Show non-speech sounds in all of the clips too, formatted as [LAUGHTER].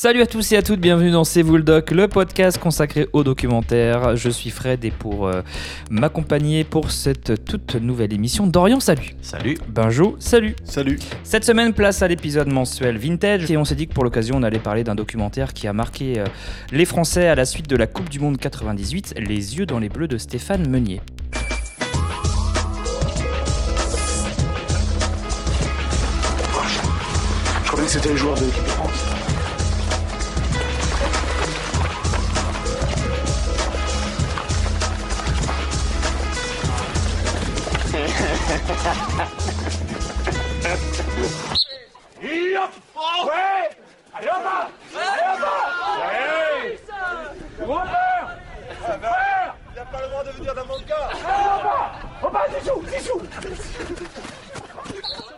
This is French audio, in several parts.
Salut à tous et à toutes, bienvenue dans C'est vous le doc, le podcast consacré au documentaire. Je suis Fred et pour euh, m'accompagner pour cette toute nouvelle émission, Dorian, salut. Salut. Benjo, salut. Salut. Cette semaine, place à l'épisode mensuel Vintage et on s'est dit que pour l'occasion, on allait parler d'un documentaire qui a marqué euh, les Français à la suite de la Coupe du Monde 98, Les yeux dans les bleus de Stéphane Meunier. Je croyais que c'était les joueurs de l'équipe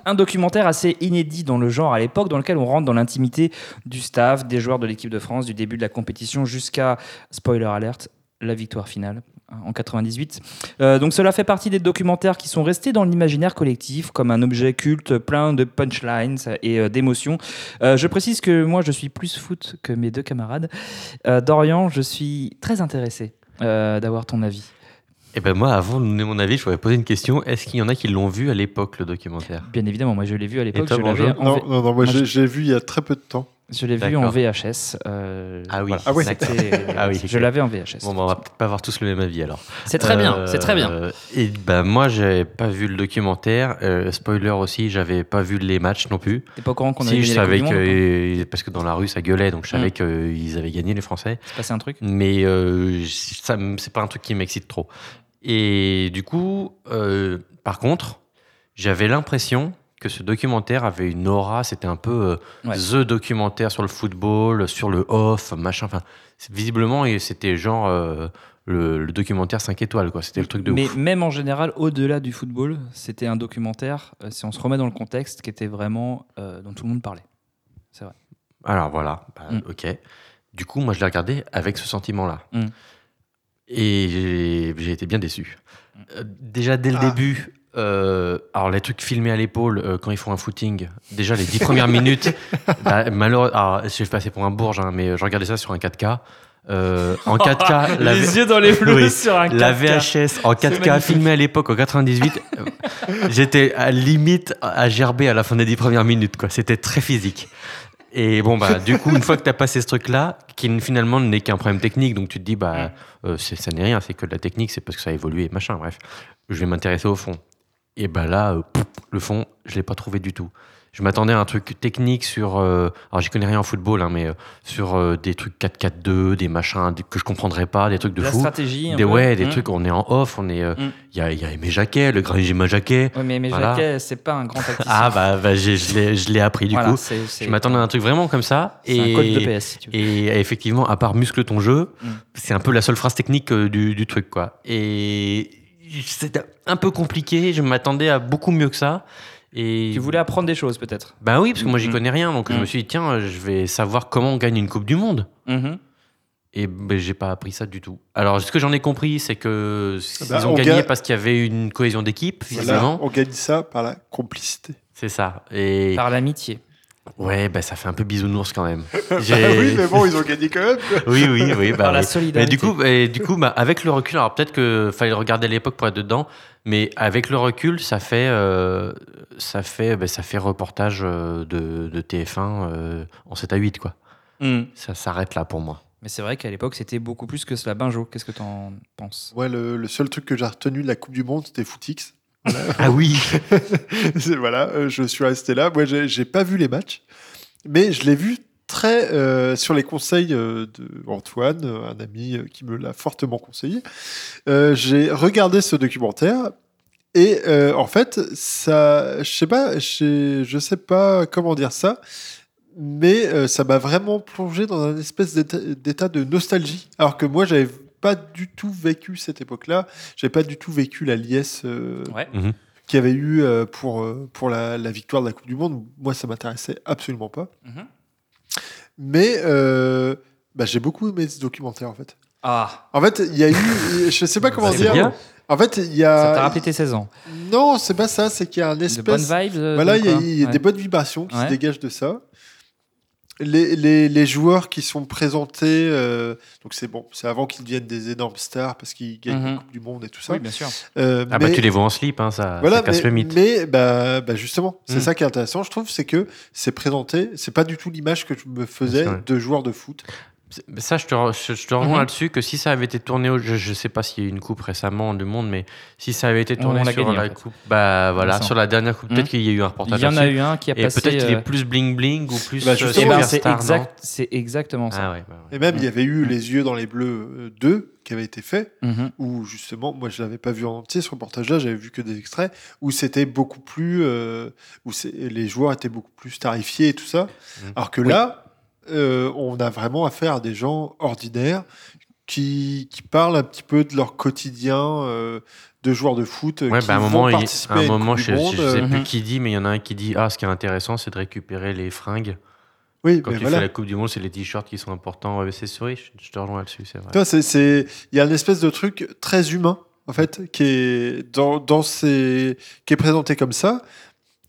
Un documentaire assez inédit dans le genre à l'époque, dans lequel on rentre dans l'intimité du staff, des joueurs de l'équipe de France, du début de la compétition jusqu'à, spoiler alert, la victoire finale en 98. Euh, donc cela fait partie des documentaires qui sont restés dans l'imaginaire collectif comme un objet culte plein de punchlines et euh, d'émotions. Euh, je précise que moi je suis plus foot que mes deux camarades. Euh, Dorian, je suis très intéressé euh, d'avoir ton avis. Et ben moi, avant de donner mon avis, je voudrais poser une question. Est-ce qu'il y en a qui l'ont vu à l'époque, le documentaire? Bien évidemment, moi je l'ai vu à l'époque, je Non, non, non, moi Moi, j'ai je- j'ai vu il y a très peu de temps. Je l'ai vu en. VHS. euh, Ah oui. voilà. Ah. C'était- Ah oui, Je l'avais en VHS. Bon, bah, on va peut-être pas avoir tous le même avis alors. C'est très bien, Euh, c'est très bien. Et ben moi, j'avais pas vu le documentaire. Euh, spoiler aussi, j'avais pas vu les matchs non plus. T'es pas au courant qu'on avait Si, je gagné la savais Coupe du Monde, ou pas que parce que dans la rue ça gueulait, donc je savais Mm. qu'ils avaient gagné les Français. C'est passé un truc mais euh, ça c'est pas un truc qui m'excite trop. Et du coup, euh, par contre, j'avais l'impression que ce documentaire avait une aura, c'était un peu euh, Ouais. the documentaire sur le football, sur le off, machin. Enfin, visiblement, c'était genre euh, le, le documentaire 5 étoiles, quoi. C'était le truc de Mais ouf. même en général, au-delà du football, c'était un documentaire, euh, si on se remet dans le contexte, qui était vraiment dont tout le monde parlait. C'est vrai. Alors voilà, bah, Mm. ok. Du coup, moi, je l'ai regardé avec ce sentiment-là. Mm. Et j'ai- été bien déçu. Mm. Déjà, dès le Ah. début, euh, alors les trucs filmés à l'épaule euh, quand ils font un footing, déjà les dix premières minutes, [LAUGHS] bah, malheureusement, je vais passer pour un bourge, hein, mais je regardais ça sur un 4K. Euh, en 4K, [LAUGHS] la, Les yeux dans les bleus Oui. sur un la 4K. VHS en 4K magnifique. filmée à l'époque en 98, euh, j'étais à limite à gerber à la fin des dix premières minutes. quoi. C'était très physique. Et bon, bah, du coup, une fois que tu as passé ce truc-là, qui finalement n'est qu'un problème technique, donc tu te dis, bah, euh, ça n'est rien, c'est que de la technique, c'est parce que ça a évolué, machin, bref. Je vais m'intéresser au fond. Et bah là, euh, le fond, je l'ai pas trouvé du tout. Je m'attendais à un truc technique sur. euh, alors, j'y connais rien en football, hein, mais euh, sur euh, des trucs 4-4-2, des machins des- que je comprendrais pas, des trucs de la fou. stratégie. un Des, peu. ouais, des Mm. trucs, on est en off, on est. euh, Il y, a, il y a Aimé Jacquet, le grand Aimé Jacquet. Ouais, mais, mais Voilà. Jacquet, c'est pas un grand [LAUGHS] tacticien. Ah, bah, bah, j'ai- je l'ai- je l'ai appris du Voilà, coup. c'est- c'est- Je m'attendais à un truc vraiment comme ça. C'est et, un code de PS, si tu veux. et effectivement, à part muscle ton jeu, Mm. c'est un peu la seule phrase technique euh, du, du truc, quoi. Et c'était un peu compliqué. Je m'attendais à beaucoup mieux que ça. Et Tu voulais apprendre des choses, peut-être Bah oui, parce que moi j'y Mm. connais rien, donc je Mm. me suis dit tiens, je vais savoir comment on gagne une Coupe du Monde. Mhm. Et ben, j'ai pas appris ça du tout. Alors ce que j'en ai compris, c'est que ils Bah, ont on gagné ga- parce qu'il y avait une cohésion d'équipe, Voilà, visiblement. on gagne ça par la complicité. C'est ça. Et Par l'amitié. Ouais, bah ça fait un peu bisounours quand même. [LAUGHS] Ah J'ai- oui, mais bon, ils ont gagné quand même. [LAUGHS] oui, oui, oui. Bah, Par la oui. solidarité. Mais du coup, et du coup bah, avec le recul, alors peut-être que fallait le regarder à l'époque pour être dedans, mais avec le recul, ça fait, euh, ça fait, bah, ça fait reportage euh, de, de TF1 euh, en 7 à 8, quoi. Mm. Ça s'arrête là pour moi. Mais c'est vrai qu'à l'époque, c'était beaucoup plus que cela. Benjo, qu'est-ce que t'en penses? Ouais, le, le seul truc que j'ai retenu de la Coupe du Monde, c'était Footix. Ah oui [LAUGHS] voilà, euh, je suis resté là. Moi, j'ai pas vu les matchs, mais je l'ai vu très euh, sur les conseils euh, de Antoine, euh, un ami qui me l'a fortement conseillé. J'ai regardé ce documentaire et en fait, ça, je sais pas, je sais pas comment dire ça. Mais ça m'a vraiment plongé dans un espèce d'état de nostalgie. Alors que moi, j'avais pas du tout vécu cette époque-là. J'avais pas du tout vécu la liesse euh, Ouais. qu'il y avait eu euh, pour, euh, pour la, la victoire de la Coupe du Monde. Moi, ça m'intéressait absolument pas. Mhm. Mais euh, bah, j'ai beaucoup aimé ce documentaire, en fait. Ah, En fait, il y a eu... Je sais pas [LAUGHS] comment dire. bien. En fait, il y ça t'a a... rappelé tes 16 ans. Non, c'est pas ça. C'est qu'il y a un De bonnes espèce... vibes Voilà, il y a, y a Ouais. des bonnes vibrations qui Ouais. se dégagent de ça. Les, les, les joueurs qui sont présentés, euh, donc c'est bon, c'est avant qu'ils deviennent des énormes stars parce qu'ils gagnent Mhm. la Coupe du Monde et tout ça. Oui, bien sûr. Euh, Ah bah tu les vois en slip, hein, ça, voilà, ça casse mais, le mythe. mais bah, bah justement, c'est Mm. ça qui est intéressant, je trouve, c'est que c'est présenté, c'est pas du tout l'image que je me faisais de joueur de foot. Ça, je te, re- je, je te rejoins Mhm. là-dessus que si ça avait été tourné, au, je, je sais pas s'il y a eu une coupe récemment du monde, mais si ça avait été On tourné sur gagné, en la fait. coupe, bah voilà, sur la dernière coupe, peut-être Mhm. qu'il y a eu un Il reportage y en a eu un qui a Et passé. peut-être qu'il euh, est plus bling bling ou plus. Bah, euh, justement, ben, c'est non exact, c'est exactement ça. Ah ouais, bah ouais. Et même, il y avait eu Mm. Les Yeux dans les Bleus euh, 2 qui avait été fait, Mhm. où justement, moi je l'avais pas vu en entier ce reportage-là, j'avais vu que des extraits, où c'était beaucoup plus. euh, où les joueurs étaient beaucoup plus starifiés et tout ça. Mm. Alors que Oui. là, euh, on a vraiment affaire à des gens qui, qui parlent un petit peu de leur quotidien euh, de joueurs de foot. euh, Ouais, qui bah, à un vont moment, il- à un moment je, je sais plus Mhm. qui dit, mais il y en a un qui dit Ah, ce qui est intéressant, c'est de récupérer les fringues. Oui, Quand tu voilà. fais la Coupe du Monde, c'est les t-shirts qui sont importants. Ouais, c'est souris, je, je te rejoins là-dessus, c'est vrai. C'est- il y a une espèce de truc très humain, en fait, qui est, dans, dans ces, qui est présenté comme ça.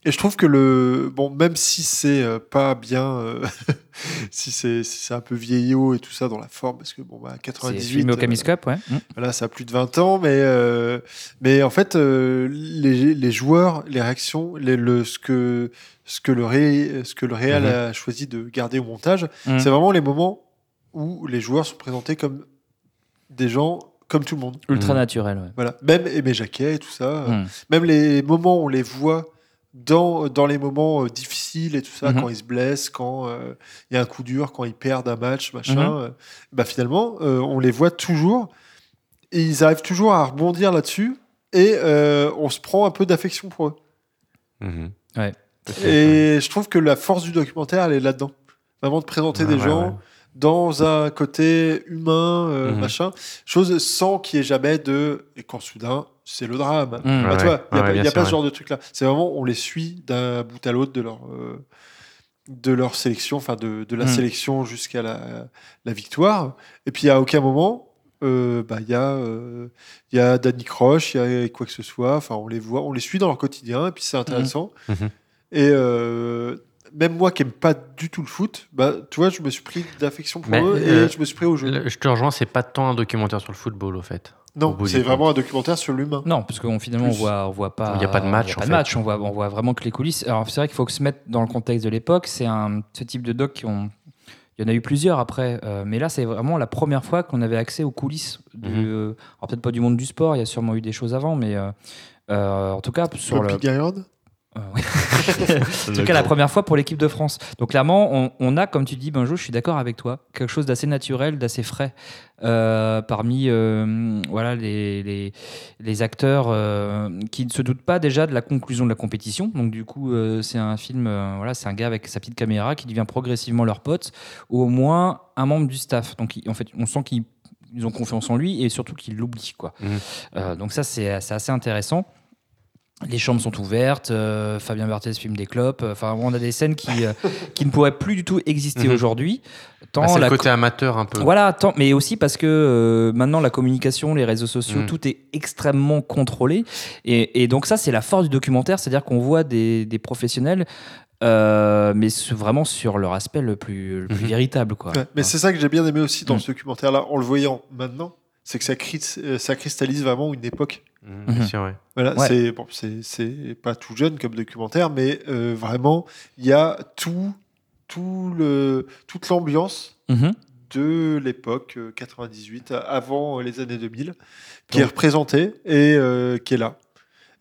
Et je trouve que le. Bon, même si c'est euh, pas bien. euh, [LAUGHS] si c'est si c'est un peu vieillot et tout ça dans la forme, parce que bon, bah, C'est 98. filmé au euh, Camiscope, ouais. Mhm. Voilà, ça a plus de 20 ans, mais, euh, mais en fait, euh, les, les joueurs, les réactions, les, le, ce, que, ce, que le ré, ce que le Real Mhm. a choisi de garder au montage, Mhm. c'est vraiment les moments où les joueurs sont présentés comme des gens comme tout le monde. Ultra Mhm. naturel, ouais. Voilà. Même Aimé Jacquet et tout ça. Même les moments où on les voit dans, dans les moments euh, difficiles et tout ça, Mhm. quand ils se blessent, quand euh, il y a un coup dur, quand ils perdent un match, machin, Mhm. euh, bah finalement, euh, on les voit toujours et ils arrivent toujours à rebondir là-dessus et euh, on se prend un peu d'affection pour eux. Mhm. Ouais. Et je trouve que la force du documentaire, elle est là-dedans. Vraiment de présenter Ouais, des ouais, gens ouais. Dans un côté humain, euh, Mhm. machin, chose sans qu'il y ait jamais de. Et quand soudain, c'est le drame. Mhm. Bah, Ouais, tu vois, ouais. il n'y a, Ouais, pas- il y a pas ce genre de truc-là. C'est vraiment, on les suit d'un bout à l'autre de leur, euh, de leur sélection, enfin de, de la Mm. sélection jusqu'à la, la victoire. Et puis à aucun moment, euh, bah, il y, a, euh, il y a Danny Croche, il y a quoi que ce soit. Enfin, on les voit, on les suit dans leur quotidien, et puis c'est intéressant. Mhm. Et euh, même moi qui n'aime pas du tout le foot, bah, tu vois, je me suis pris d'affection pour Mais, eux euh, et je me suis pris au jeu. Le- Je te rejoins, c'est pas tant un documentaire sur le football, au fait. non, c'est vraiment un documentaire sur l'humain. Non, parce qu'on finalement on voit, on voit pas. Il y a pas de match, on voit en pas de fait. match. On voit, on voit vraiment que les coulisses. Alors c'est vrai qu'il faut que se mettre dans le contexte de l'époque. C'est un ce type de doc qui ont. Il y en a eu plusieurs après, euh, mais là c'est vraiment la première fois qu'on avait accès aux coulisses. Du, Mhm. euh, alors peut-être pas du monde du sport. Il y a sûrement eu des choses avant, mais euh, euh, en tout cas sur Sur le. le En tout cas, la première fois pour l'équipe de France. Donc clairement, on, on a, comme tu dis, Benjo, je suis d'accord avec toi, quelque chose d'assez naturel, d'assez frais euh, parmi euh, voilà les, les, les acteurs euh, qui ne se doutent pas déjà de la conclusion de la compétition. Donc du coup, c'est un film, voilà, c'est un gars avec sa petite caméra qui devient progressivement leur pote, ou au moins un membre du staff. Donc en fait, on sent qu'ils ils ont confiance en lui et surtout qu'ils l'oublient quoi. Euh, donc ça c'est assez intéressant. Les chambres sont ouvertes, euh, Fabien Barthez fume des clopes. euh, Enfin, on a des scènes qui, euh, [LAUGHS] qui ne pourraient plus du tout exister Mhm. aujourd'hui. Tant Bah, c'est le côté amateur un peu. voilà, tant, mais aussi parce que euh, maintenant la communication, les réseaux sociaux, Mm. tout est extrêmement contrôlé. Et, et donc ça, c'est la force du documentaire, c'est-à-dire qu'on voit des, des professionnels, euh, mais vraiment sur leur aspect le plus, le plus Mhm. véritable. Quoi. Ouais, mais c'est ça que j'ai bien aimé aussi dans Mm. ce documentaire-là, en le voyant maintenant, c'est que ça, euh, ça cristallise vraiment une époque. Bien Mhm. sûr, ouais. Voilà, Ouais. c'est bon, c'est c'est pas tout jeune comme documentaire, mais euh, vraiment, il y a tout, tout le, toute l'ambiance Mhm. de l'époque euh, 98, avant euh, les années 2000, qui est représentée et euh, qui est là.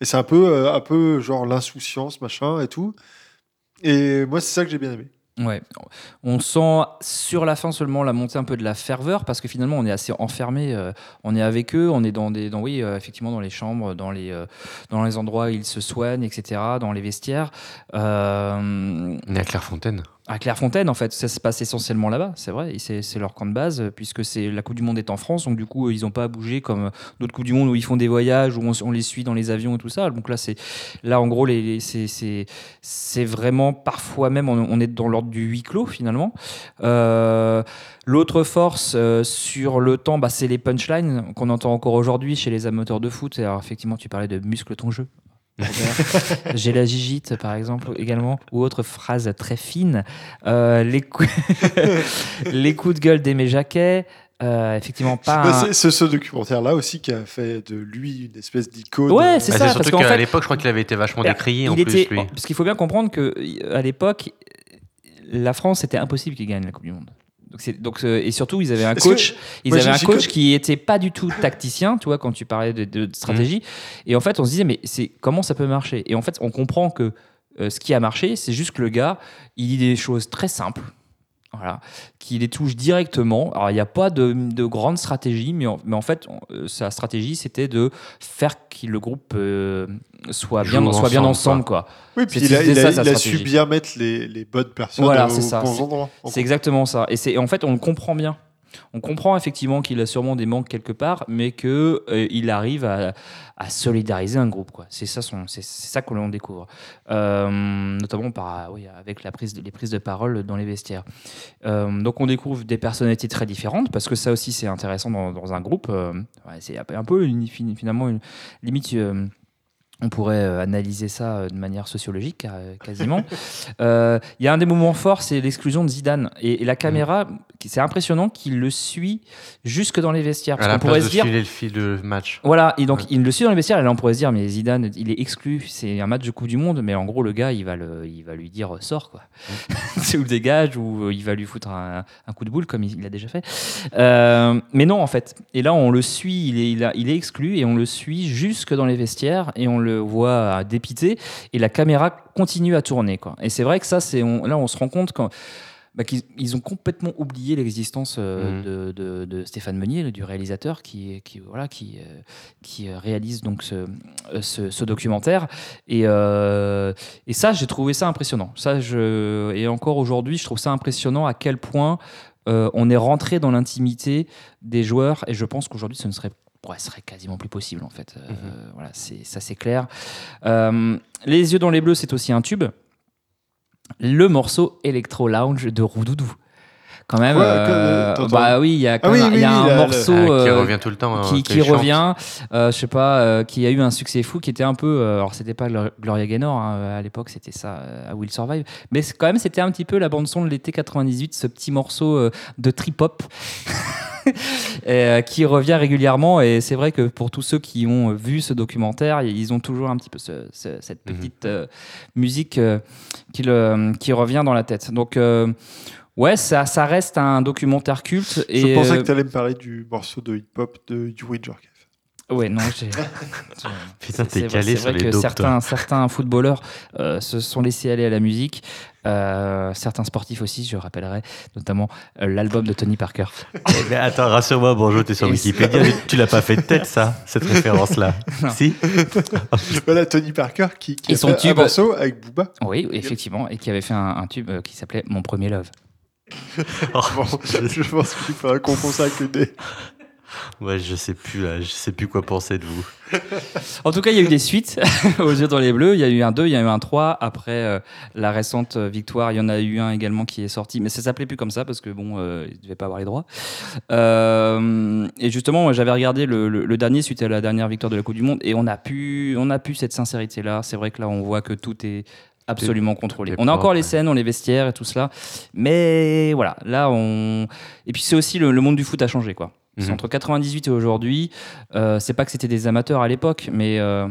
Et c'est un peu, un peu genre l'insouciance, machin et tout. Et moi, c'est ça que j'ai bien aimé. Ouais. On sent sur la fin seulement la montée un peu de la ferveur parce que finalement on est assez enfermé. euh, on est avec eux, on est dans des, dans, oui, euh, effectivement dans les chambres, dans les, euh, dans les endroits où ils se soignent, etc., dans les vestiaires. On est à Clairefontaine. À Clairefontaine, en fait, ça se passe essentiellement là-bas, c'est vrai. C'est leur camp de base, euh, puisque la Coupe du Monde est en France, donc du coup, euh, ils n'ont pas à bouger comme euh, d'autres Coupes du Monde où ils font des voyages, où on, les suit dans les avions et tout ça. Donc là, là, en gros, les, c'est- vraiment parfois même, on, est dans l'ordre du huis clos finalement. L'autre force sur le temps, bah, c'est les punchlines qu'on entend encore aujourd'hui chez les amateurs de foot. Alors, effectivement, tu parlais de muscle ton jeu. J'ai la gigite, par exemple, également, ou autre phrase très fine. Euh, les, coups... [LAUGHS] les coups de gueule d'Aimé Jacquet. Euh, effectivement, pas. Bah, un- c'est ce documentaire-là aussi qui a fait de lui une espèce d'icône. Ouais, euh, c'est Bah, ça, c'est parce surtout qu'à fait- l'époque, je crois qu'il avait été vachement décrié en il plus, était, lui. Parce qu'il faut bien comprendre que à l'époque, la France, c'était impossible qu'il gagne la Coupe du Monde. Donc, euh, et surtout, ils avaient un que- coach. Ils avaient un coach co- qui était pas du tout tacticien, tu vois, quand tu parlais de, de stratégie. Et en fait, on se disait, mais c'est comment ça peut marcher? Et en fait, on comprend que euh, ce qui a marché, c'est juste que le gars, il dit des choses très simples. Voilà, qui les touche directement. Alors, il n'y a pas de, de grande stratégie, mais en, mais en fait, on- euh, sa stratégie, c'était de faire que le groupe euh, soit, bien, soit bien ensemble, ensemble. Quoi. Oui, puis il a, c'était il a- ça, sa il a su bien mettre les, les bonnes personnes Voilà, au c'est ça. bons C'est- endroits. En C'est exactement ça. Et c'est en fait, on le comprend bien. On comprend effectivement qu'il a sûrement des manques quelque part, mais que euh, arrive à, à solidariser un groupe. C'est ça, son, ça que l'on découvre, Euh, notamment par, oui, avec la prise, les prises de parole dans les vestiaires. Euh, donc on découvre des personnalités très différentes, parce que ça aussi c'est intéressant dans, dans un groupe. C'est un peu finalement une limite. On pourrait euh, analyser ça euh, de manière sociologique, euh, quasiment. [LAUGHS] Euh, Il y a un des moments forts, c'est l'exclusion de Zidane. Et, et la caméra, c'est impressionnant qu'il le suit jusque dans les vestiaires. À Parce la qu'on pourrait se dire. le fil de match. Voilà, et donc Ouais. il le suit dans les vestiaires, et là on pourrait se dire, mais Zidane, il est exclu, c'est un match de Coupe du Monde, mais en gros, le gars, il va, le, il va lui dire, sors, quoi. c'est [LAUGHS] ou dégage, ou il va lui foutre un, un coup de boule, comme il il l'a déjà fait. Euh, mais non, en fait. Et là, on le suit, il est, il, a- il est exclu, et on le suit jusque dans les vestiaires, et on le voit euh, dépité, et la caméra continue à tourner, quoi. Et c'est vrai que ça, c'est là, on se rend compte quand. bah, qu'ils ils ont complètement oublié l'existence euh, Mhm. de, de- de Stéphane Meunier, du réalisateur, qui, qui, voilà, qui, euh, qui euh, réalise donc ce, ce, ce documentaire. Et, euh, et ça, j'ai trouvé ça impressionnant. Ça, je, et encore aujourd'hui, je trouve ça impressionnant à quel point on est rentré dans l'intimité des joueurs. Et je pense qu'aujourd'hui, ce ne serait, ouais, ce serait quasiment plus possible, en fait. Euh, Mhm. voilà, c'est, ça, c'est clair. Euh, les yeux dans les bleus, c'est aussi un tube. Le morceau Electro Lounge de Roudoudou. Quand même, Ouais, euh, bah oui, il y a, quand Ah oui, il y a oui, un morceau Ah, qui revient tout le temps. hein, qui, chante. revient, euh, je sais pas, euh, qui a eu un succès fou, qui était un peu, euh, alors c'était pas Glor- Gloria Gaynor hein, à l'époque, c'était ça, euh, à Will Survive, mais c'est- quand même c'était un petit peu la bande son de l'été 98, ce petit morceau euh, de trip hop. [LAUGHS] [LAUGHS] euh, qui revient régulièrement et c'est vrai que pour tous ceux qui ont vu ce documentaire ils ont toujours un petit peu ce- ce- cette Mhm. petite euh, musique euh, qui, le- qui revient dans la tête donc euh, ouais ça, ça reste un documentaire culte et Je pensais que tu allais me parler du morceau de hip-hop de Yuri Djorkaeff. Ouais, non, j'ai. [LAUGHS] Putain, t'es calé c'est sur vrai les que dopes, certains, certains footballeurs euh, se sont laissés aller à la musique. Euh, certains sportifs aussi, je rappellerai notamment euh, l'album de Tony Parker. Eh ben, attends, rassure-moi, bonjour, t'es sur Et Wikipédia. tu l'as pas fait de tête, ça, cette [LAUGHS] référence-là. Si Voilà Tony Parker qui, qui Et a son fait tube- un morceau avec Booba. Oui, effectivement, et qui avait fait un, un tube qui s'appelait Mon premier love. Oh, Bon, je pense qu'il faudra qu'on consacre des. [LAUGHS] Ouais, je sais plus, là, je sais plus quoi penser de vous. [LAUGHS] En tout cas, il y a eu des suites [LAUGHS] aux yeux dans les bleus. Il y a eu un 2, il y a eu un 3. Après euh, la récente euh, victoire, il y en a eu un également qui est sorti. Mais ça s'appelait plus comme ça parce que bon, euh, il ne devait pas avoir les droits. Euh, et justement, j'avais regardé le, le- le dernier suite à la dernière victoire de la Coupe du Monde et on a pu, on a pu cette sincérité-là. C'est vrai que là, on voit que tout est absolument contrôlé. On a encore les scènes, on les vestiaires et tout cela. Mais voilà, là, on. Et puis c'est aussi le, le monde du foot a changé, quoi. Mhm. entre 98 et aujourd'hui. Euh, c'est pas que c'était des amateurs à l'époque, mais euh,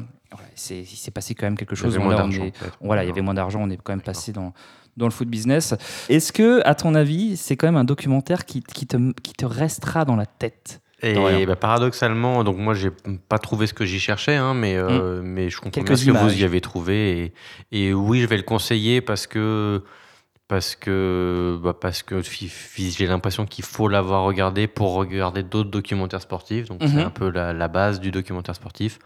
c'est- il s'est passé quand même quelque Il y chose. avait moins d'argent, voilà, il y avait moins d'argent, on est quand même passé dans, dans le foot business. Est-ce que, à ton avis, c'est quand même un documentaire qui, qui, te, qui te restera dans la tête? Et bah, paradoxalement, donc moi j'ai pas trouvé ce que j'y cherchais, hein, mais, euh, mais je comprends Quelques bien ce que vous y avez trouvé. Et, et oui, je vais le conseiller parce que parce que bah, parce que j'ai l'impression qu'il faut l'avoir regardé pour regarder d'autres documentaires sportifs. Donc Mhm. c'est un peu la, la base du documentaire sportif.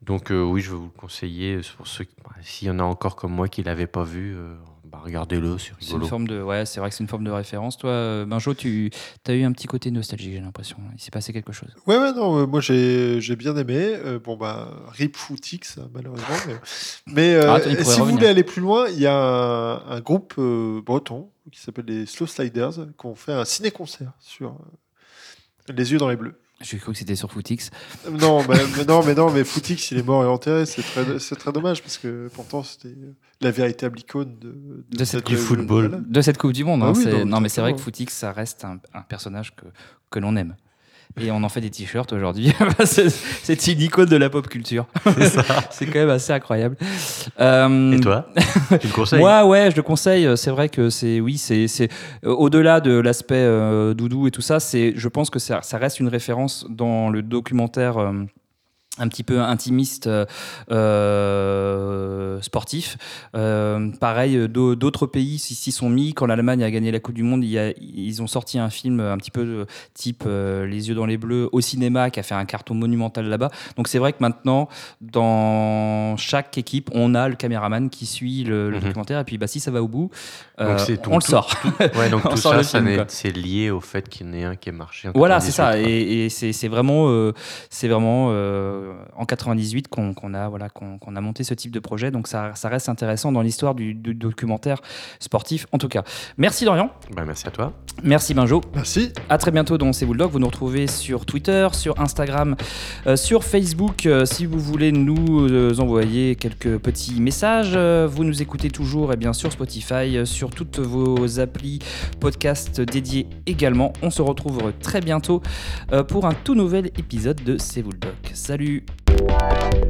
Donc euh, oui, je vais vous le conseiller pour ceux s'il y en a encore comme moi qui l'avaient pas vu, euh, bah, regardez-le, c'est C'est une rigolo. forme de, ouais, c'est vrai que c'est une forme de référence. Toi, euh, Benjo, tu as eu un petit côté nostalgique, j'ai l'impression. Il s'est passé quelque chose. Ouais, ouais, non, euh, moi j'ai j'ai bien aimé. Euh, bon, bah, Rip Footix, malheureusement. Mais, mais, euh, Ah, si vous voulez aller plus loin, il y a un, un groupe euh, breton qui s'appelle les Slow Sliders qui ont fait un ciné-concert sur euh, Les yeux dans les bleus. J'ai cru que c'était sur Footix. Non, mais, mais non, mais non, mais Footix, il est mort et enterré. C'est très, c'est très dommage parce que pourtant c'était la véritable icône de, De cette cette- du football. De cette Coupe du Monde. Ah hein, oui, c'est- non, non, mais c'est vrai que. Footix, ça reste un, un personnage que, que l'on aime. Et on en fait des t-shirts aujourd'hui. [LAUGHS] c'est une icône de la pop culture. c'est [LAUGHS] quand même assez incroyable. Euh, Et toi? [LAUGHS] Tu le conseilles? Moi, ouais, je le conseille. C'est vrai que c'est, oui, c'est, c'est euh, au-delà de l'aspect euh, doudou et tout ça. C'est, je pense que ça, ça reste une référence dans le documentaire. euh, un petit peu intimiste euh, euh, sportif. Euh, pareil, d'au- d'autres pays s'y sont mis. Quand l'Allemagne a gagné la Coupe du Monde, il y a- ils ont sorti un film un petit peu type euh, Les yeux dans les bleus au cinéma qui a fait un carton monumental là-bas. Donc c'est vrai que maintenant, dans chaque équipe, on a le caméraman qui suit le, le Mhm. documentaire. Et puis bah, si ça va au bout, Donc c'est tout- on le tout- sort. Ouais, [LAUGHS] donc On tout sort ça, c'est lié au fait qu'il y en ait un qui ait marché. Voilà, c'est 98, ça. Et, et c'est vraiment, c'est vraiment en 98 qu'on a, voilà, qu'on a monté ce type de projet. Donc ça, ça reste intéressant dans l'histoire du, du documentaire sportif, en tout cas. Merci Dorian, Bah, merci à toi. merci Benjo. Merci. À très bientôt dans C'est Bulldog. Vous nous retrouvez sur Twitter, sur Instagram, euh, sur Facebook. Euh, si vous voulez nous euh, envoyer quelques petits messages, euh, vous nous écoutez toujours et bien sur Spotify, euh, sur toutes vos applis podcast dédiés également. On se retrouve très bientôt euh, pour un tout nouvel épisode de C'est Bulldog. Salut